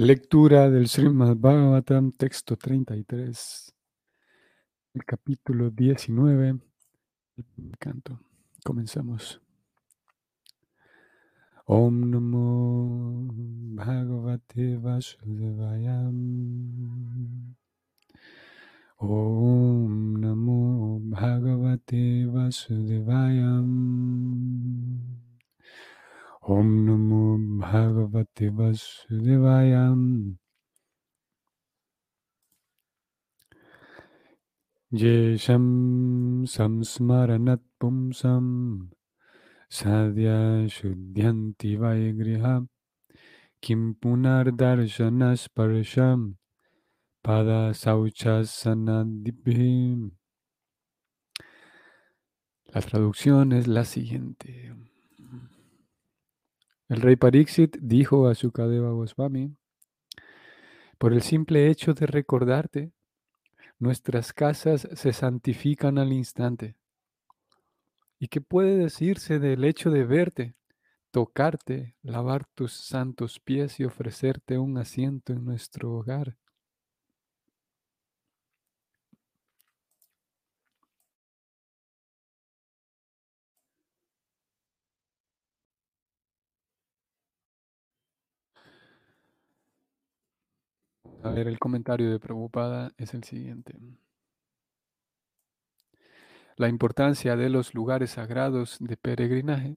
Lectura del Srimad Bhagavatam, texto 33, el capítulo 19, el canto. Comenzamos. Om Namo Bhagavate Vasudevaya. Om Namo Bhagavate Vasudevaya. Om Namo Bhagavate Vasudevaya. Yesham Samsmaranat Pumsam Sadhya Shuddhyanti Vaigriha Kim Punar Darshanas Parasham Pada Sauchasanadibhim. La traducción es la siguiente. El rey Pariksit dijo a Sukadeva Goswami, por el simple hecho de recordarte, nuestras casas se santifican al instante. ¿Y qué puede decirse del hecho de verte, tocarte, lavar tus santos pies y ofrecerte un asiento en nuestro hogar? A ver, el comentario de Prabhupada es el siguiente. La importancia de los lugares sagrados de peregrinaje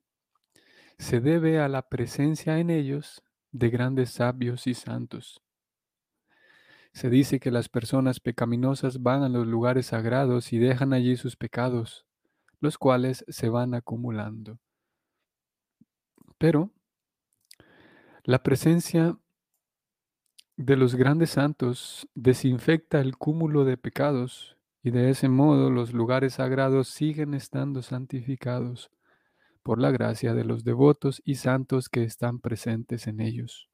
se debe a la presencia en ellos de grandes sabios y santos. Se dice que las personas pecaminosas van a los lugares sagrados y dejan allí sus pecados, los cuales se van acumulando. Pero la presencia de los grandes santos desinfecta el cúmulo de pecados y de ese modo los lugares sagrados siguen estando santificados por la gracia de los devotos y santos que están presentes en ellos.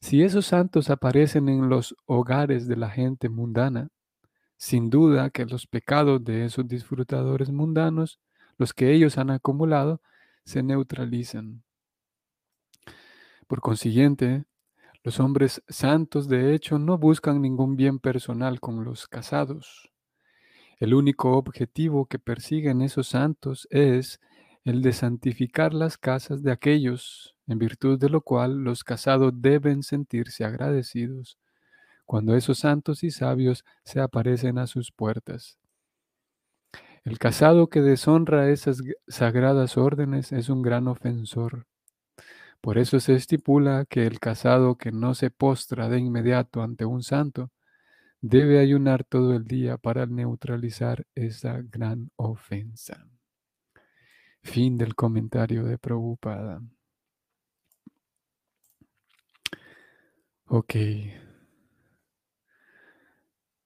Si esos santos aparecen en los hogares de la gente mundana, sin duda que los pecados de esos disfrutadores mundanos, los que ellos han acumulado, se neutralizan. Por consiguiente, los hombres santos de hecho no buscan ningún bien personal con los casados. El único objetivo que persiguen esos santos es el de santificar las casas de aquellos, en virtud de lo cual los casados deben sentirse agradecidos cuando esos santos y sabios se aparecen a sus puertas. El casado que deshonra esas sagradas órdenes es un gran ofensor. Por eso se estipula que el casado que no se postra de inmediato ante un santo debe ayunar todo el día para neutralizar esa gran ofensa. Fin del comentario de Prabhupada. Ok.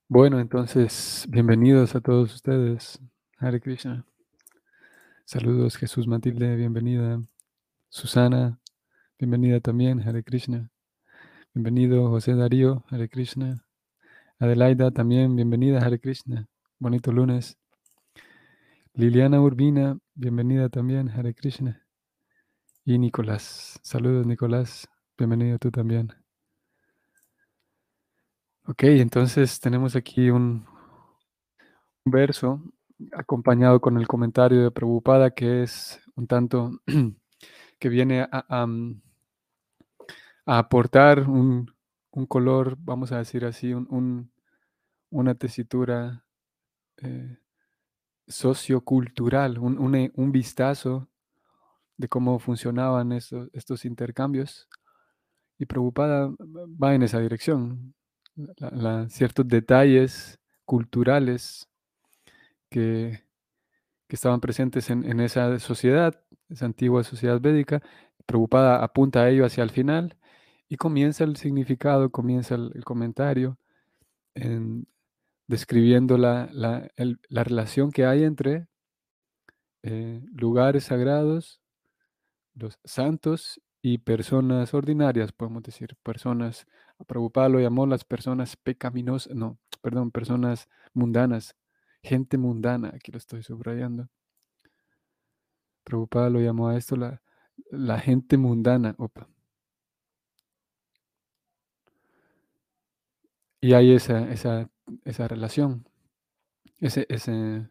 Bueno, entonces, bienvenidos a todos ustedes. Hare Krishna. Saludos, Jesús Matilde, bienvenida. Susana, bienvenida también, Hare Krishna. Bienvenido, José Darío, Hare Krishna. Adelaida, también, bienvenida, Hare Krishna. Bonito lunes. Liliana Urbina, bienvenida también, Hare Krishna. Y Nicolás, saludos Nicolás, bienvenido tú también. Ok, entonces tenemos aquí un, verso acompañado con el comentario de Prabhupada que es un tanto que viene a, aportar un, color, vamos a decir así, un, una tesitura eh, sociocultural, un, vistazo de cómo funcionaban estos, estos intercambios. Y Prabhupada va en esa dirección. ciertos detalles culturales que, estaban presentes en, esa sociedad, esa antigua sociedad védica. Prabhupada apunta a ello hacia el final y comienza el significado, comienza el, comentario en, describiendo la, relación que hay entre eh, lugares sagrados, los santos y personas ordinarias, podemos decir, personas, Prabhupada lo llamó las personas pecaminosas, no, perdón, personas mundanas, gente mundana, aquí lo estoy subrayando. Prabhupada lo llamó a esto la, la gente mundana. Opa. Y hay esa, esa, esa relación, ese, ese,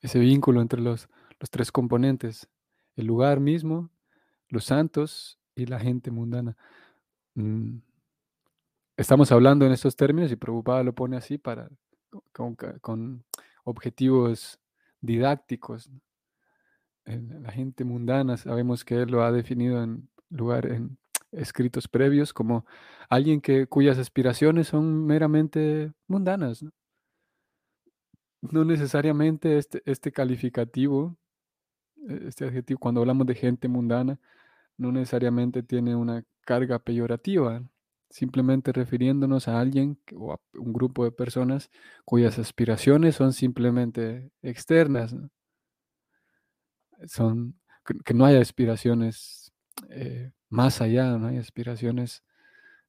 ese vínculo entre los, los tres componentes, el lugar mismo, los santos y la gente mundana. Mm, Estamos hablando en estos términos y Prabhupada lo pone así para, con, con objetivos didácticos. la gente mundana, sabemos que él lo ha definido en lugar en escritos previos como alguien que cuyas aspiraciones son meramente mundanas. No, necesariamente este, este calificativo, eh, este adjetivo, cuando hablamos de gente mundana, no necesariamente tiene una carga peyorativa, simplemente refiriéndonos a alguien o a un grupo de personas cuyas aspiraciones son simplemente externas, son que, no hay aspiraciones eh, más allá, no hay aspiraciones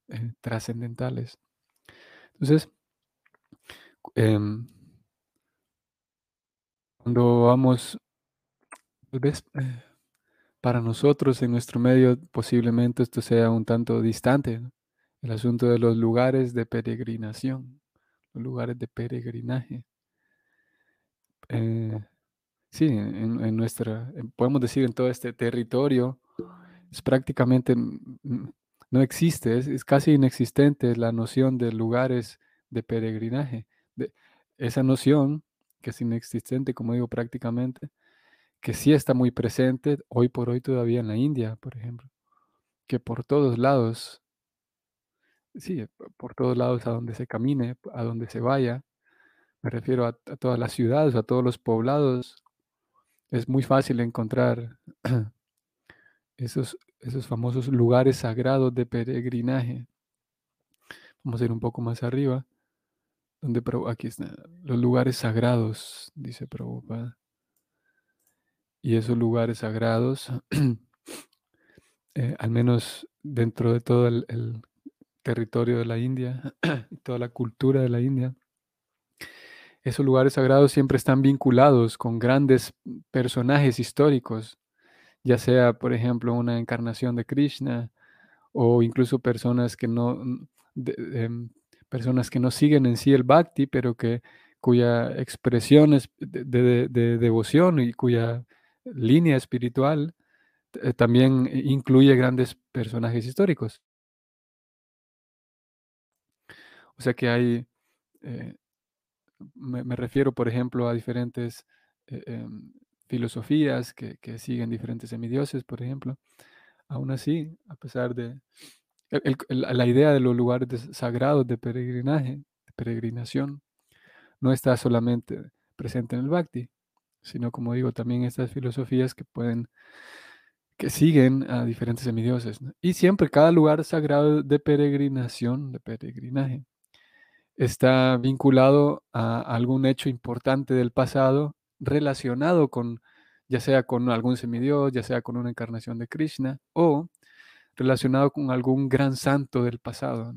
eh, trascendentales. Entonces, em, cuando vamos, tal vez eh, para nosotros en nuestro medio posiblemente esto sea un tanto distante, ¿no? el asunto de los lugares de peregrinación, los lugares de peregrinaje. Eh, sí, en, en nuestra, podemos decir en todo este territorio, prácticamente, no existe, es, casi inexistente la noción de lugares de peregrinaje. De, esa noción, que es inexistente, como digo, prácticamente, que sí está muy presente hoy por hoy todavía en la India, por ejemplo, que por todos lados, sí, p- por todos lados a donde se camine, a donde se vaya, me refiero a, a todas las ciudades, a todos los poblados, es muy fácil encontrar esos, esos famosos lugares sagrados de peregrinaje. Vamos a ir un poco más arriba, donde aquí están los lugares sagrados, dice Prabhupada. Y esos lugares sagrados, eh, al menos dentro de todo el, el territorio de la India y toda la cultura de la India, esos lugares sagrados siempre están vinculados con grandes personajes históricos, ya sea, por ejemplo, una encarnación de Krishna o incluso personas que no, em, personas que no siguen en sí el bhakti, pero que cuya expresión es de, de- de devoción y cuya línea espiritual eh, también incluye grandes personajes históricos. O sea que hay, eh, me, me refiero, por ejemplo, a diferentes eh, em, filosofías que, siguen diferentes semidioses, por ejemplo. Aún así, a pesar de la idea de los lugares sagrados de peregrinaje, de peregrinación, no está solamente presente en el Bhakti, sino, como digo, también estas filosofías que pueden, que siguen a diferentes semidioses. Y siempre cada lugar sagrado de peregrinación, de peregrinaje, está vinculado a algún hecho importante del pasado relacionado con, ya sea con algún semidios, ya sea con una encarnación de Krishna o relacionado con algún gran santo del pasado.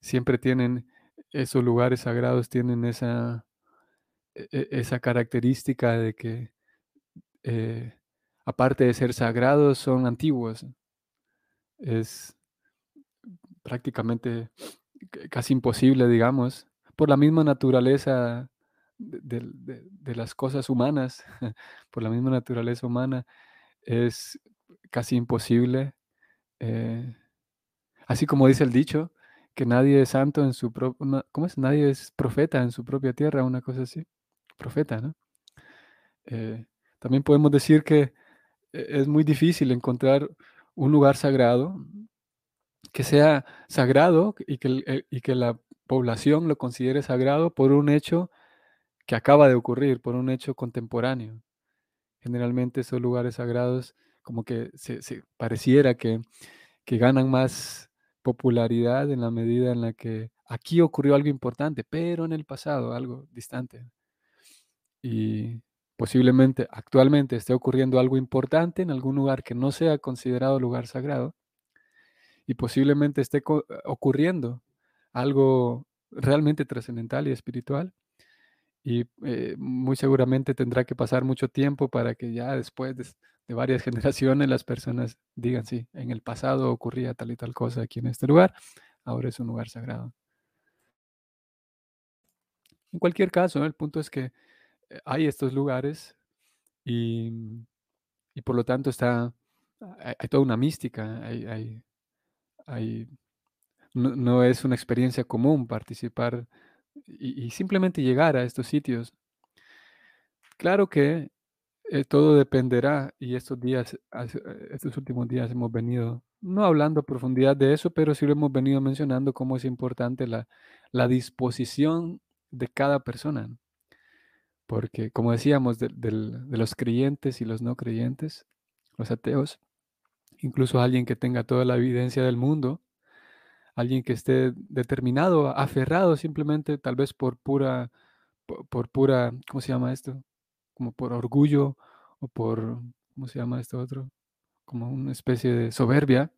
Siempre tienen, esos lugares sagrados tienen esa, e- e- esa característica de que, eh, aparte de ser sagrados, son antiguos. Es prácticamente casi imposible, digamos, por la misma naturaleza de, las cosas humanas, por la misma naturaleza humana, es casi imposible. eh, así como dice el dicho, que nadie es santo en su propia, ¿cómo es? Nadie es profeta en su propia tierra, una cosa así. Profeta, ¿no? Eh, también podemos decir que e- es muy difícil encontrar un lugar sagrado que sea sagrado y que, y que la población lo considere sagrado por un hecho que acaba de ocurrir, por un hecho contemporáneo. Generalmente esos lugares sagrados como que se, pareciera que, que ganan más popularidad en la medida en la que aquí ocurrió algo importante, pero en el pasado, algo distante. Y posiblemente actualmente esté ocurriendo algo importante en algún lugar que no sea considerado lugar sagrado y posiblemente esté co- ocurriendo algo realmente trascendental y espiritual y eh, muy seguramente tendrá que pasar mucho tiempo para que ya después de, varias generaciones las personas digan, sí, en el pasado ocurría tal y tal cosa aquí en este lugar, ahora es un lugar sagrado. En cualquier caso, el punto es que eh, hay estos lugares y, y por lo tanto está, hay, toda una mística, hay, hay, no, no, es una experiencia común participar y, simplemente llegar a estos sitios. Claro que eh, todo dependerá y estos días, eh, estos últimos días hemos venido, no hablando a profundidad de eso, pero sí lo hemos venido mencionando cómo es importante la, la disposición de cada persona. Porque, como decíamos, de, los creyentes y los no creyentes, los ateos, incluso alguien que tenga toda la evidencia del mundo, alguien que esté determinado, aferrado simplemente, tal vez por pura, por, pura, ¿cómo se llama esto? Como por orgullo o por, ¿cómo se llama esto otro? Como una especie de soberbia.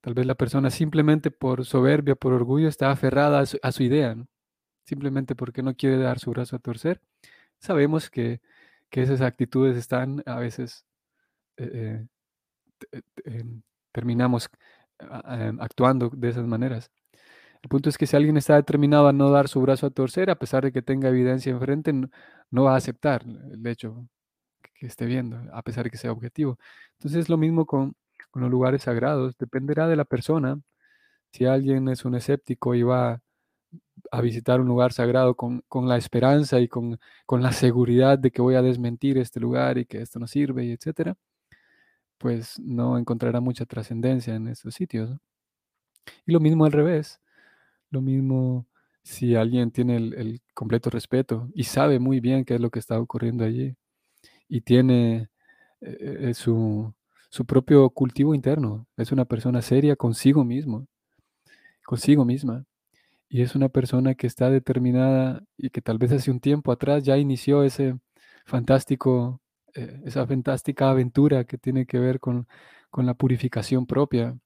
Tal vez la persona simplemente por soberbia, por orgullo, está aferrada a su, idea, simplemente porque no quiere dar su brazo a torcer sabemos que, esas actitudes están a veces, eh, eh, em, terminamos actuando de esas maneras. El punto es que si alguien está determinado a no dar su brazo a torcer, a pesar de que tenga evidencia enfrente, no, va a aceptar el hecho que, esté viendo, a pesar de que sea objetivo. Entonces es lo mismo con, con los lugares sagrados, dependerá de la persona. Si alguien es un escéptico y va a visitar un lugar sagrado con, la esperanza y con, la seguridad de que voy a desmentir este lugar y que esto no sirve, y etcétera, pues no encontrará mucha trascendencia en estos sitios. Y lo mismo al revés, lo mismo si alguien tiene el, completo respeto y sabe muy bien qué es lo que está ocurriendo allí y tiene eh, eh, su, su propio cultivo interno, es una persona seria consigo mismo, consigo misma y es una persona que está determinada y que tal vez hace un tiempo atrás ya inició ese fantástico, eh, esa fantástica aventura que tiene que ver con, la purificación propia,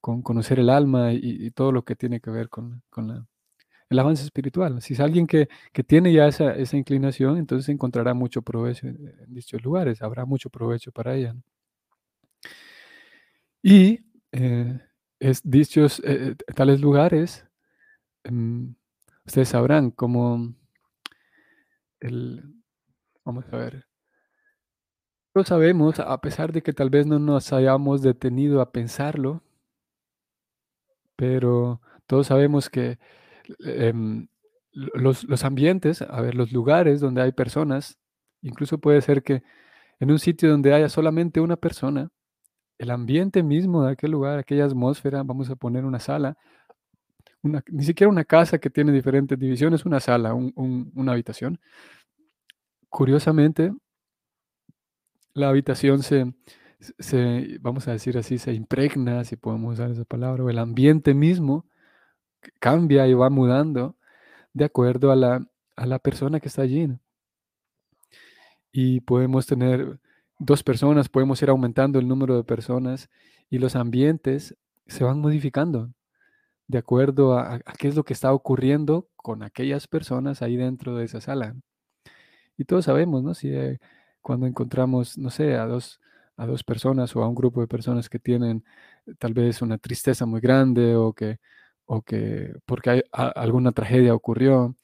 con conocer el alma y, todo lo que tiene que ver con, el avance espiritual. Si es alguien que, tiene ya esa, inclinación, entonces encontrará mucho provecho en, dichos lugares, habrá mucho provecho para ella. Y eh, es, dichos eh, tales lugares Em, ustedes sabrán cómo el, vamos a ver, lo sabemos, a pesar de que tal vez no nos hayamos detenido a pensarlo, pero todos sabemos que em, los, los, ambientes, a ver, los lugares donde hay personas, incluso puede ser que en un sitio donde haya solamente una persona, el ambiente mismo de aquel lugar, aquella atmósfera, vamos a poner una sala, ni siquiera una casa que tiene diferentes divisiones, una sala, una habitación. Curiosamente, la habitación se, se, vamos a decir así, se impregna, si podemos usar esa palabra, o el ambiente mismo cambia y va mudando de acuerdo a la, a la persona que está allí. Y podemos tener dos personas, podemos ir aumentando el número de personas y los ambientes se van modificando de acuerdo a, qué es lo que está ocurriendo con aquellas personas ahí dentro de esa sala. Y todos sabemos, ¿no? Si eh, cuando encontramos, no sé, a dos, a dos personas o a un grupo de personas que tienen eh, tal vez una tristeza muy grande o que, o que porque hay, alguna tragedia ocurrió,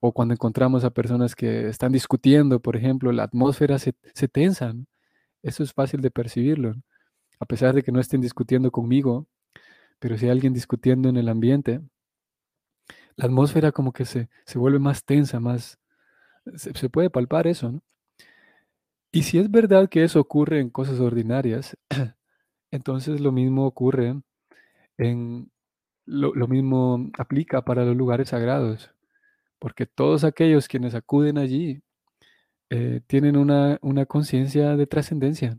o cuando encontramos a personas que están discutiendo, por ejemplo, la atmósfera se, se tensa. Eso es fácil de percibirlo. A pesar de que no estén discutiendo conmigo, pero si hay alguien discutiendo en el ambiente, la atmósfera como que se, vuelve más tensa, más... Se, puede palpar eso, ¿no? Y si es verdad que eso ocurre en cosas ordinarias, entonces lo mismo ocurre en... Lo, mismo aplica para los lugares sagrados, porque todos aquellos quienes acuden allí eh, tienen una, una conciencia de trascendencia.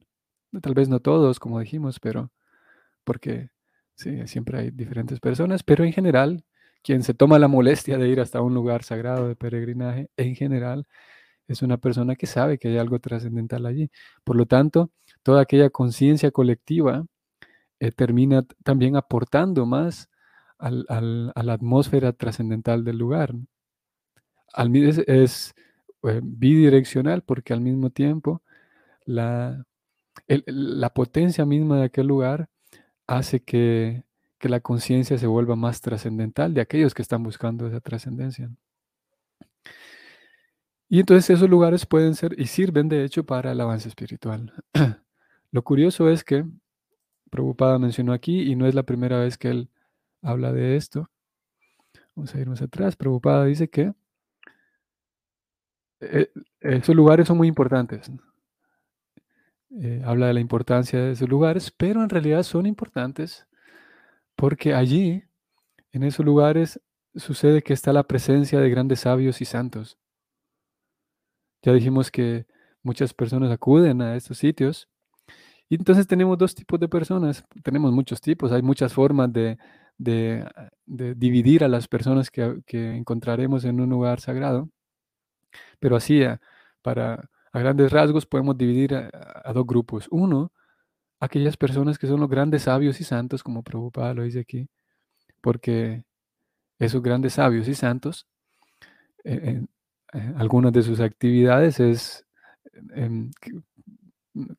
Tal vez no todos, como dijimos, pero porque Sí, siempre hay diferentes personas, pero en general, quien se toma la molestia de ir hasta un lugar sagrado de peregrinaje, en general, es una persona que sabe que hay algo trascendental allí. Por lo tanto, toda aquella conciencia colectiva eh, termina también aportando más a la atmósfera trascendental del lugar. Al, es, es eh, bidireccional porque al mismo tiempo la, la potencia misma de aquel lugar hace que, que la conciencia se vuelva más trascendental de aquellos que están buscando esa trascendencia. Y entonces esos lugares pueden ser y sirven de hecho para el avance espiritual. Lo curioso es que Prabhupada mencionó aquí, y no es la primera vez que él habla de esto. Vamos a ir más atrás. Prabhupada dice que eh, esos lugares son muy importantes. Eh, habla de la importancia de esos lugares, pero en realidad son importantes porque allí, en esos lugares, sucede que está la presencia de grandes sabios y santos. Ya dijimos que muchas personas acuden a estos sitios. Y entonces tenemos dos tipos de personas. Tenemos muchos tipos. Hay muchas formas de, dividir a las personas que, encontraremos en un lugar sagrado. Pero así, para, a grandes rasgos, podemos dividir a, dos grupos. Uno, aquellas personas que son los grandes sabios y santos, como Prabhupada lo dice aquí, porque esos grandes sabios y santos eh, eh, algunas de sus actividades es em,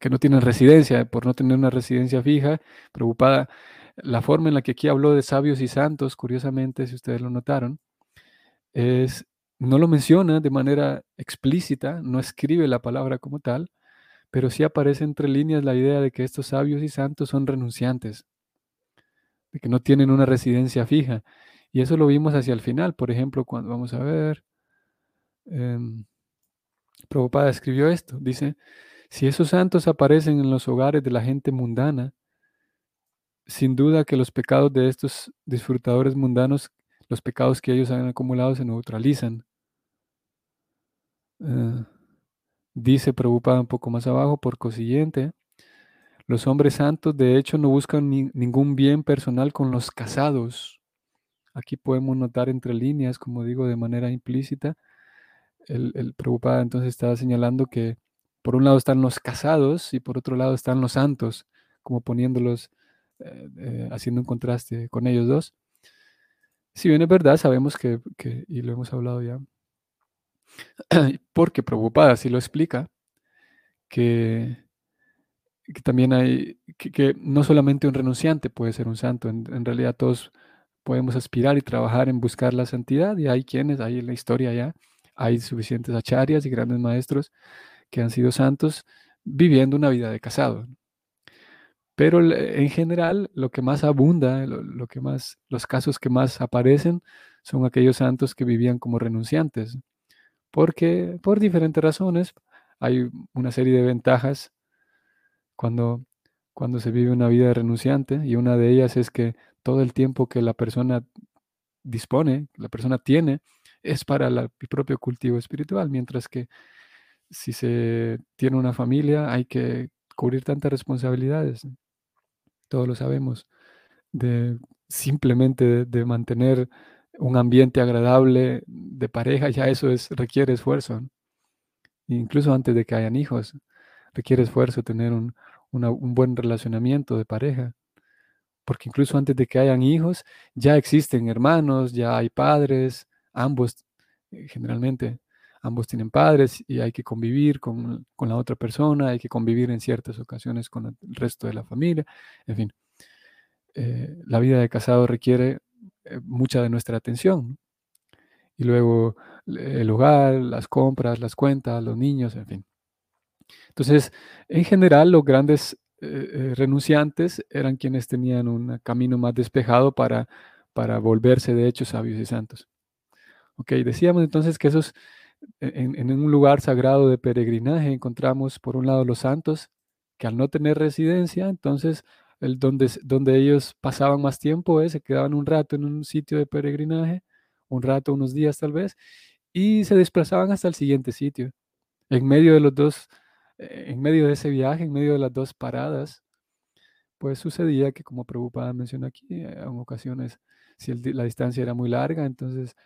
que, no tienen residencia, por no tener una residencia fija, preocupada. La forma en la que aquí habló de sabios y santos, curiosamente, si ustedes lo notaron, es, no lo menciona de manera explícita, no escribe la palabra como tal, pero sí aparece entre líneas la idea de que estos sabios y santos son renunciantes, de que no tienen una residencia fija. Y eso lo vimos hacia el final, por ejemplo, cuando vamos a ver, eh, Prabhupada escribió esto. Dice, si esos santos aparecen en los hogares de la gente mundana, sin duda que los pecados de estos disfrutadores mundanos, los pecados que ellos han acumulado, se neutralizan. Eh, dice Prabhupada un poco más abajo, por consiguiente, los hombres santos de hecho no buscan ningún bien personal con los casados. Aquí podemos notar entre líneas, como digo, de manera implícita, el, el Prabhupada entonces estaba señalando que por un lado están los casados y por otro lado están los santos, como poniéndolos, eh, eh, haciendo un contraste con ellos dos. Si bien es verdad, sabemos que, y lo hemos hablado ya, porque Prabhupada sí lo explica, que, también hay, que, no solamente un renunciante puede ser un santo, en, en, realidad todos podemos aspirar y trabajar en buscar la santidad, y hay quienes, hay en la historia ya, hay suficientes acharyas y grandes maestros que han sido santos viviendo una vida de casado. Pero en general, lo que más abunda, lo, que más, los casos que más aparecen son aquellos santos que vivían como renunciantes, porque por diferentes razones hay una serie de ventajas cuando, cuando se vive una vida de renunciante y una de ellas es que todo el tiempo que la persona dispone, la persona tiene, es para el propio cultivo espiritual, mientras que si se tiene una familia hay que cubrir tantas responsabilidades, todos lo sabemos, de simplemente de, mantener un ambiente agradable de pareja, ya eso es, requiere esfuerzo. Incluso antes de que hayan hijos, requiere esfuerzo tener un, un buen relacionamiento de pareja porque incluso antes de que hayan hijos, ya existen hermanos, ya hay padres, ambos, eh, generalmente, ambos tienen padres y hay que convivir con, la otra persona, hay que convivir en ciertas ocasiones con el resto de la familia, en fin. Eh, la vida de casado requiere eh, mucha de nuestra atención. Y luego el hogar, las compras, las cuentas, los niños, en fin. Entonces, en general, los grandes renunciantes eran quienes tenían un camino más despejado para, para volverse de hecho sabios y santos. Ok, decíamos entonces que esos, en, un lugar sagrado de peregrinaje encontramos por un lado los santos, que al no tener residencia, entonces el donde, donde ellos pasaban más tiempo, eh, se quedaban un rato en un sitio de peregrinaje, un rato, unos días tal vez, y se desplazaban hasta el siguiente sitio. En medio de los dos, eh, en medio de ese viaje, en medio de las dos paradas, pues sucedía que como Prabhupada menciona aquí, eh, en ocasiones, si la distancia era muy larga, entonces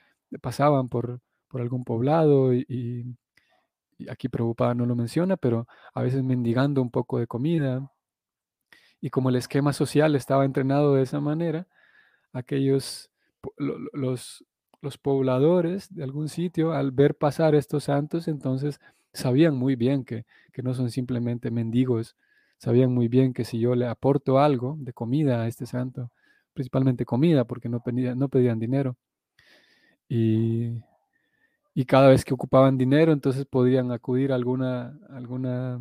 pasaban por, por algún poblado y, aquí preocupada no lo menciona, pero a veces mendigando un poco de comida. Y como el esquema social estaba entrenado de esa manera, aquellos, los, los pobladores de algún sitio, al ver pasar estos santos, entonces sabían muy bien que, que no son simplemente mendigos, sabían muy bien que si yo le aporto algo de comida a este santo, principalmente comida, porque no no pedían dinero. Y, y, cada vez que ocupaban dinero, entonces podían acudir a alguna, alguna,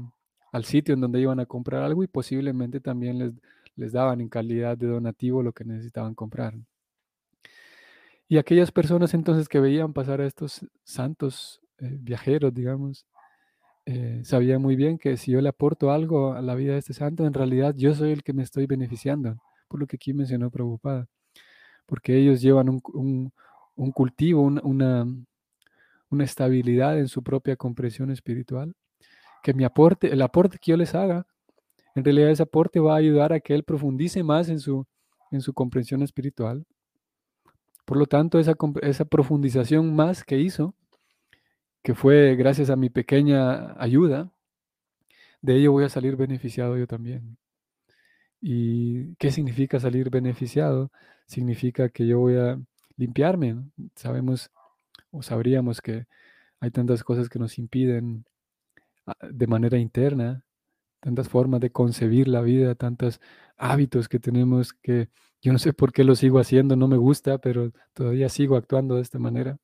al sitio en donde iban a comprar algo y posiblemente también les, les daban en calidad de donativo lo que necesitaban comprar. Y aquellas personas entonces que veían pasar a estos santos eh, viajeros, digamos, eh, sabía muy bien que si yo le aporto algo a la vida de este santo, en realidad yo soy el que me estoy beneficiando, por lo que aquí mencionó Prabhupada, porque ellos llevan un, cultivo, una, una estabilidad en su propia comprensión espiritual, que mi aporte, el aporte que yo les haga, en realidad ese aporte va a ayudar a que él profundice más en su, en su comprensión espiritual. Por lo tanto, esa, esa profundización más que hizo, que fue gracias a mi pequeña ayuda, de ello voy a salir beneficiado yo también. ¿Y qué significa salir beneficiado? Significa que yo voy a limpiarme. Sabemos o sabríamos que hay tantas cosas que nos impiden ah, de manera interna, tantas formas de concebir la vida, tantos hábitos que tenemos que yo no sé por qué lo sigo haciendo, no me gusta, pero todavía sigo actuando de esta manera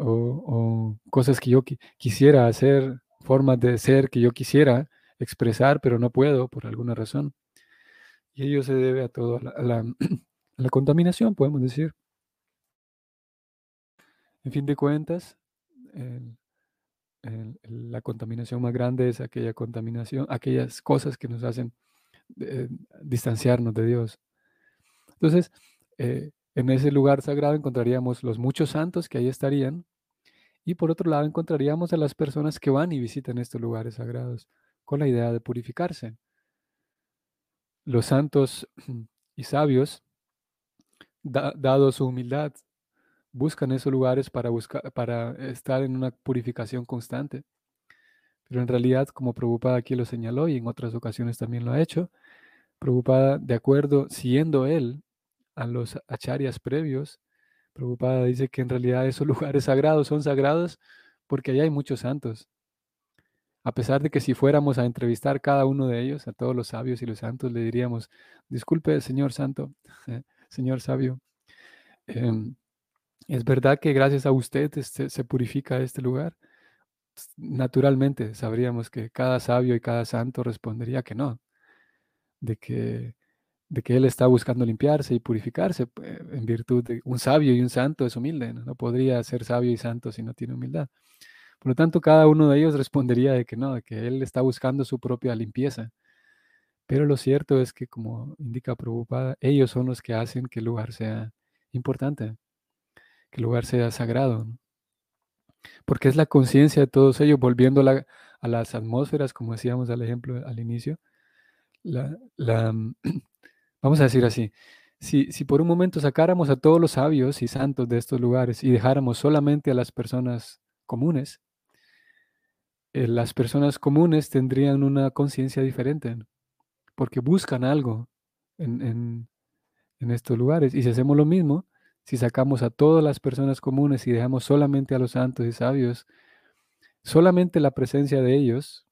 o, cosas que yo quisiera hacer, formas de ser que yo quisiera expresar, pero no puedo por alguna razón. Y ello se debe a todo, a la, contaminación, podemos decir. En fin de cuentas, la contaminación más grande es aquella contaminación, aquellas cosas que nos hacen eh, distanciarnos de Dios. Entonces, eh, en ese lugar sagrado encontraríamos los muchos santos que ahí estarían y por otro lado encontraríamos a las personas que van y visitan estos lugares sagrados con la idea de purificarse. Los santos y sabios, dado su humildad, buscan esos lugares para, buscar, para estar en una purificación constante. Pero en realidad, como Prabhupada aquí lo señaló y en otras ocasiones también lo ha hecho, Prabhupada, de acuerdo, siendo él a los acharyas previos, Prabhupada dice que en realidad esos lugares sagrados son sagrados porque allá hay muchos santos. A pesar de que si fuéramos a entrevistar cada uno de ellos, a todos los sabios y los santos, le diríamos, disculpe, señor santo, señor sabio, em, es verdad que gracias a usted este, se purifica este lugar. Naturalmente sabríamos que cada sabio y cada santo respondería que no, de que de que él está buscando limpiarse y purificarse pues, en virtud de un sabio y un santo es humilde, ¿no? podría ser sabio y santo si no tiene humildad. Por lo tanto, cada uno de ellos respondería de que no, de que él está buscando su propia limpieza. Pero lo cierto es que, como indica Prabhupada, ellos son los que hacen que el lugar sea importante, que el lugar sea sagrado. Porque es la conciencia de todos ellos, volviendo a, las atmósferas, como decíamos al ejemplo al inicio, la, Vamos a decir así, si, por un momento sacáramos a todos los sabios y santos de estos lugares y dejáramos solamente a las personas comunes, eh, las personas comunes tendrían una conciencia diferente, porque buscan algo en, estos lugares. Y si hacemos lo mismo, si sacamos a todas las personas comunes y dejamos solamente a los santos y sabios, solamente la presencia de ellos,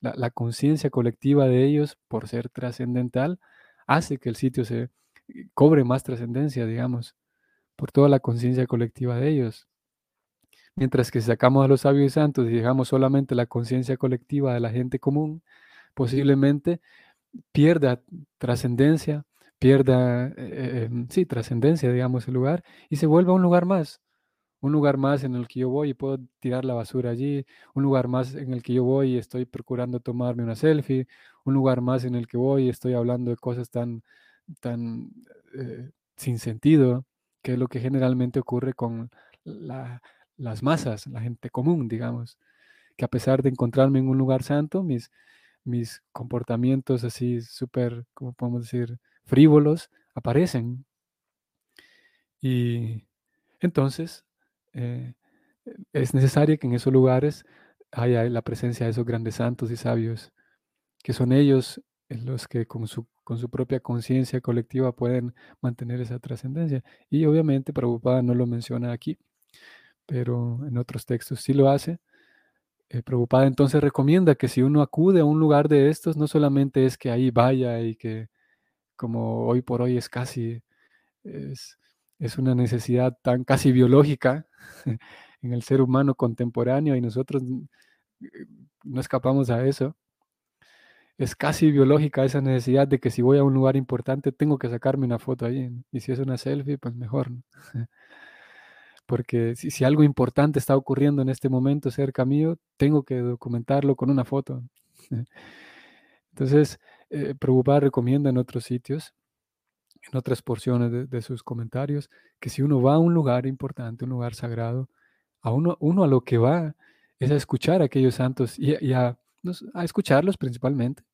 la conciencia colectiva de ellos, por ser trascendental, hace que el sitio se eh, cobre más trascendencia, digamos, por toda la conciencia colectiva de ellos. Mientras que si sacamos a los sabios y santos y dejamos solamente la conciencia colectiva de la gente común, posiblemente pierda trascendencia, pierda, eh, em, sí, trascendencia, digamos, el lugar, y se vuelva un lugar más, un lugar más en el que yo voy y puedo tirar la basura allí, un lugar más en el que yo voy y estoy procurando tomarme una selfie, un lugar más en el que voy y estoy hablando de cosas tan, tan eh, sin sentido, que es lo que generalmente ocurre con las masas, la gente común, digamos, que a pesar de encontrarme en un lugar santo, mis, mis comportamientos así súper, como podemos decir, frívolos, aparecen. Y entonces eh, es necesario que en esos lugares haya la presencia de esos grandes santos y sabios, que son ellos los que con su, con su propia conciencia colectiva pueden mantener esa trascendencia. Y obviamente Prabhupada no lo menciona aquí, pero en otros textos sí lo hace. Eh, Prabhupada entonces recomienda que si uno acude a un lugar de estos, no solamente es que ahí vaya y que como hoy por hoy es casi, es, es una necesidad tan casi biológica en el ser humano contemporáneo y nosotros no escapamos a eso. Es casi biológica esa necesidad de que si voy a un lugar importante tengo que sacarme una foto ahí. Y si es una selfie, pues mejor. Porque si, si algo importante está ocurriendo en este momento cerca mío, tengo que documentarlo con una foto. Entonces, eh, Prabhupada recomienda en otros sitios, en otras porciones de, sus comentarios, que si uno va a un lugar importante, un lugar sagrado, a uno, uno a lo que va es a escuchar a aquellos santos y, a, a, escucharlos principalmente,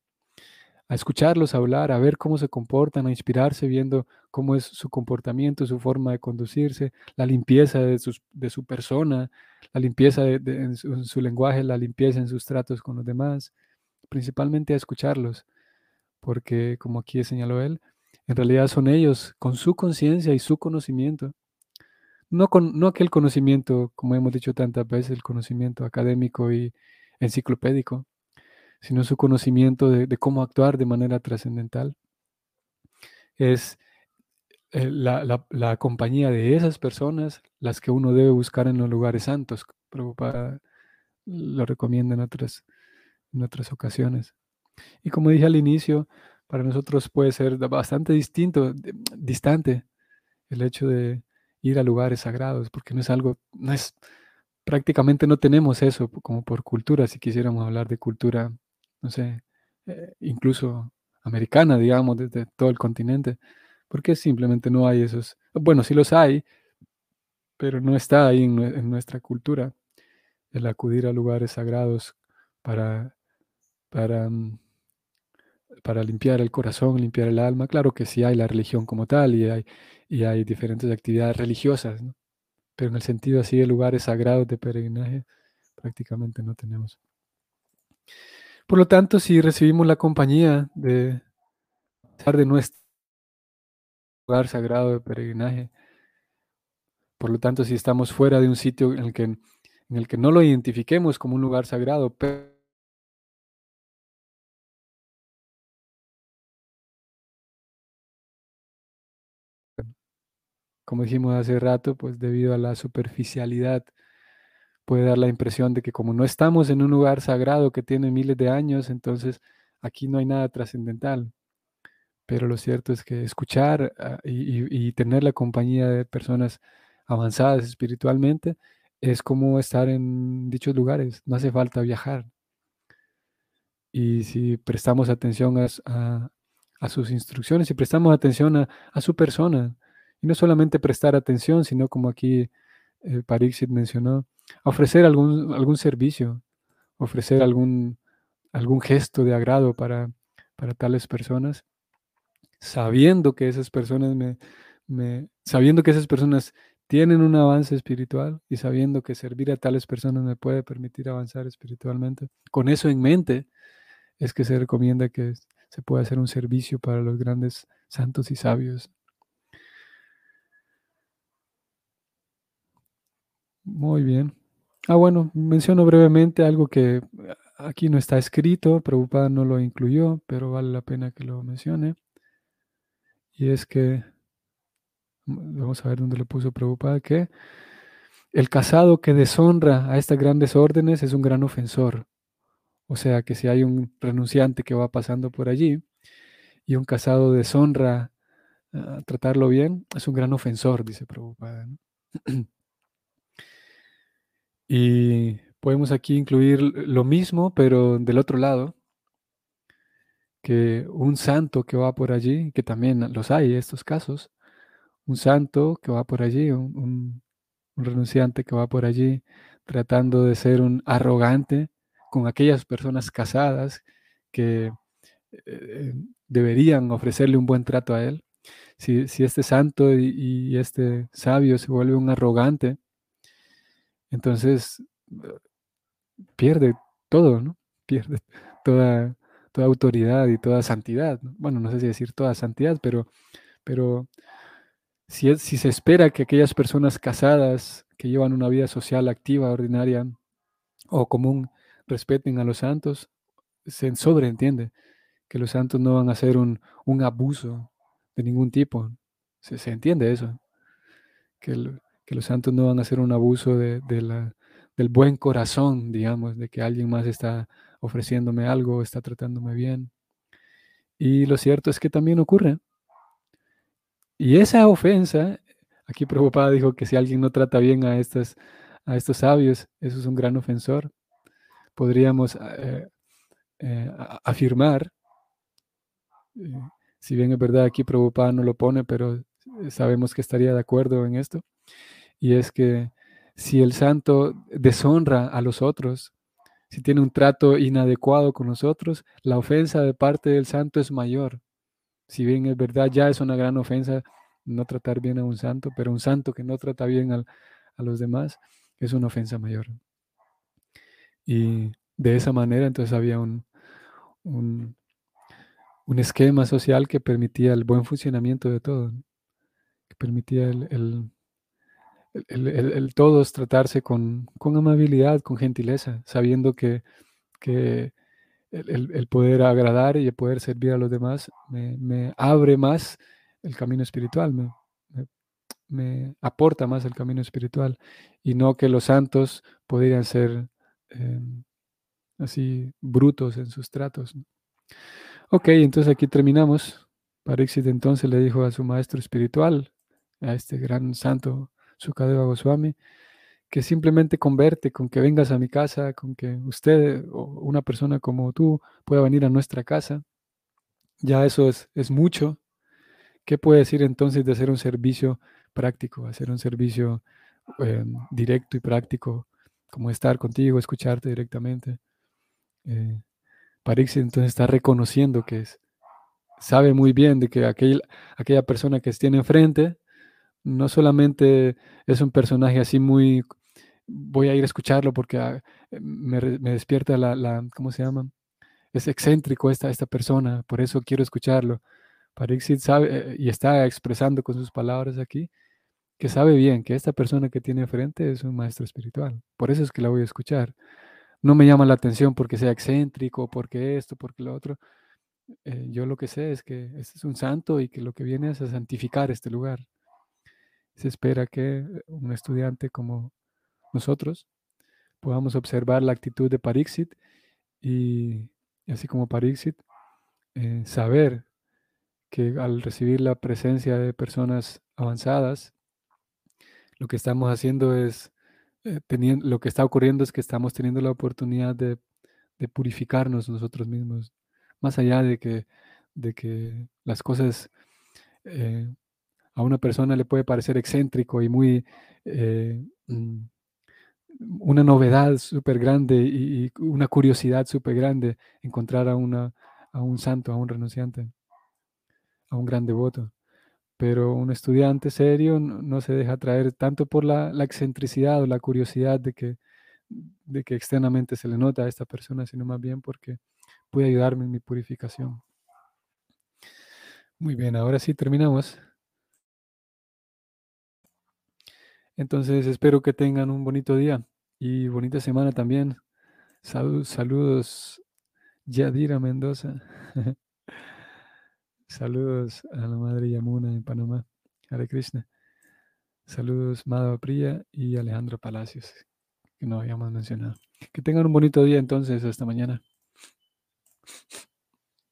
a escucharlos hablar, a ver cómo se comportan, a inspirarse viendo cómo es su comportamiento, su forma de conducirse, la limpieza de, su persona, la limpieza de, en, su, lenguaje, la limpieza en sus tratos con los demás, principalmente a escucharlos, porque como aquí señaló él, en realidad son ellos con su conciencia y su conocimiento no, con, no aquel conocimiento, como hemos dicho tantas veces, el conocimiento académico y enciclopédico, sino su conocimiento de, cómo actuar de manera trascendental. Es eh, la, compañía de esas personas las que uno debe buscar en los lugares santos. Prabhupada lo recomienda en otras, en otras ocasiones. Y como dije al inicio, para nosotros puede ser bastante distinto, distante el hecho de, ir a lugares sagrados, porque no es algo, no es, prácticamente no tenemos eso como por cultura, si quisiéramos hablar de cultura, no sé, eh, incluso americana, digamos, desde todo el continente, porque simplemente no hay esos, bueno, sí los hay, pero no está ahí en, nuestra cultura el acudir a lugares sagrados para, para mm, para limpiar el corazón, limpiar el alma. Claro que sí hay la religión como tal y hay, y hay diferentes actividades religiosas, pero en el sentido así de lugares sagrados de peregrinaje prácticamente no tenemos. Por lo tanto, si recibimos la compañía de de nuestro lugar sagrado de peregrinaje, por lo tanto, si estamos fuera de un sitio en el que, en el que no lo identifiquemos como un lugar sagrado, pero como dijimos hace rato, pues debido a la superficialidad, puede dar la impresión de que como no estamos en un lugar sagrado que tiene miles de años, entonces aquí no hay nada trascendental. Pero lo cierto es que escuchar ah, y, tener la compañía de personas avanzadas espiritualmente es como estar en dichos lugares, no hace falta viajar. Y si prestamos atención a, sus instrucciones, si prestamos atención a su persona, y no solamente prestar atención, sino como aquí eh, Parixit mencionó, ofrecer algún, algún servicio, ofrecer algún, algún gesto de agrado para, para tales personas, sabiendo que esas personas me, sabiendo que esas personas tienen un avance espiritual y sabiendo que servir a tales personas me puede permitir avanzar espiritualmente. Con eso en mente es que se recomienda que se pueda hacer un servicio para los grandes santos y sabios. Muy bien. Ah, bueno, menciono brevemente algo que aquí no está escrito, Prabhupada no lo incluyó, pero vale la pena que lo mencione. Y es que, vamos a ver dónde lo puso Prabhupada, que el casado que deshonra a estas grandes órdenes es un gran ofensor. O sea que si hay un renunciante que va pasando por allí y un casado deshonra a tratarlo bien, es un gran ofensor, dice Prabhupada. Y podemos aquí incluir lo mismo, pero del otro lado, que un santo que va por allí, que también los hay estos casos, un santo que va por allí, un, renunciante que va por allí tratando de ser un arrogante con aquellas personas casadas que eh, deberían ofrecerle un buen trato a él. Si, este santo y, este sabio se vuelve un arrogante, entonces pierde todo, ¿no? Pierde toda, toda autoridad y toda santidad. Bueno, no sé si decir toda santidad, pero, pero si, si se espera que aquellas personas casadas que llevan una vida social activa, ordinaria o común, respeten a los santos, se sobreentiende que los santos no van a hacer un, un abuso de ningún tipo. Se, se entiende eso, que, que los santos no van a hacer un abuso de, del buen corazón, digamos, de que alguien más está ofreciéndome algo, está tratándome bien. Y lo cierto es que también ocurre. Y esa ofensa, aquí Prabhupada dijo que si alguien no trata bien a, a estos sabios, eso es un gran ofensor. Podríamos eh, eh, afirmar, eh, si bien es verdad aquí Prabhupada no lo pone, pero sabemos que estaría de acuerdo en esto, y es que si el santo deshonra a los otros, si tiene un trato inadecuado con los otros, la ofensa de parte del santo es mayor. Si bien es verdad, ya es una gran ofensa no tratar bien a un santo, pero un santo que no trata bien al- a los demás es una ofensa mayor. Y de esa manera entonces había un, un, un esquema social que permitía el buen funcionamiento de todo, que permitía el, el- el- el- el- todos tratarse con, con amabilidad, con gentileza, sabiendo que, que el, poder agradar y el poder servir a los demás me, me abre más el camino espiritual, me, me- aporta más el camino espiritual y no que los santos podrían ser eh, así brutos en sus tratos. Ok, entonces aquí terminamos. Parixit entonces le dijo a su maestro espiritual, a este gran santo Sukadeva Goswami, que simplemente converte con que vengas a mi casa, con que usted o una persona como tú pueda venir a nuestra casa. Ya eso es, es mucho. ¿Qué puede decir entonces de hacer un servicio práctico, hacer un servicio eh, directo y práctico, como estar contigo, escucharte directamente? Eh, entonces está reconociendo que es, sabe muy bien de que aquel, aquella persona que tiene enfrente no solamente es un personaje así muy, voy a ir a escucharlo porque ah, me, despierta la, ¿cómo se llama? Es excéntrico esta, esta persona, por eso quiero escucharlo. Parixit sabe eh, y está expresando con sus palabras aquí que sabe bien que esta persona que tiene enfrente es un maestro espiritual. Por eso es que la voy a escuchar. No me llama la atención porque sea excéntrico, porque esto, porque lo otro. Eh, yo lo que sé es que este es un santo y que lo que viene es a santificar este lugar. Se espera que un estudiante como nosotros podamos observar la actitud de Parixit y, así como Parixit, eh, saber que al recibir la presencia de personas avanzadas, lo que estamos haciendo es, eh, teniendo, lo que está ocurriendo es que estamos teniendo la oportunidad de, de purificarnos nosotros mismos, más allá de que, de que las cosas eh, a una persona le puede parecer excéntrico y muy... eh, mm, una novedad súper grande y, una curiosidad súper grande encontrar a, una, a un santo, a un renunciante, a un gran devoto. Pero un estudiante serio no, se deja atraer tanto por la, la excentricidad o la curiosidad de que, de que externamente se le nota a esta persona, sino más bien porque puede ayudarme en mi purificación. Muy bien, ahora sí terminamos. Entonces espero que tengan un bonito día y bonita semana también. Salud, saludos, Yadira Mendoza. saludos a la madre Yamuna en Panamá. Hare Krishna. Saludos Madhava Priya y Alejandro Palacios, que no habíamos mencionado. Que tengan un bonito día entonces, hasta mañana.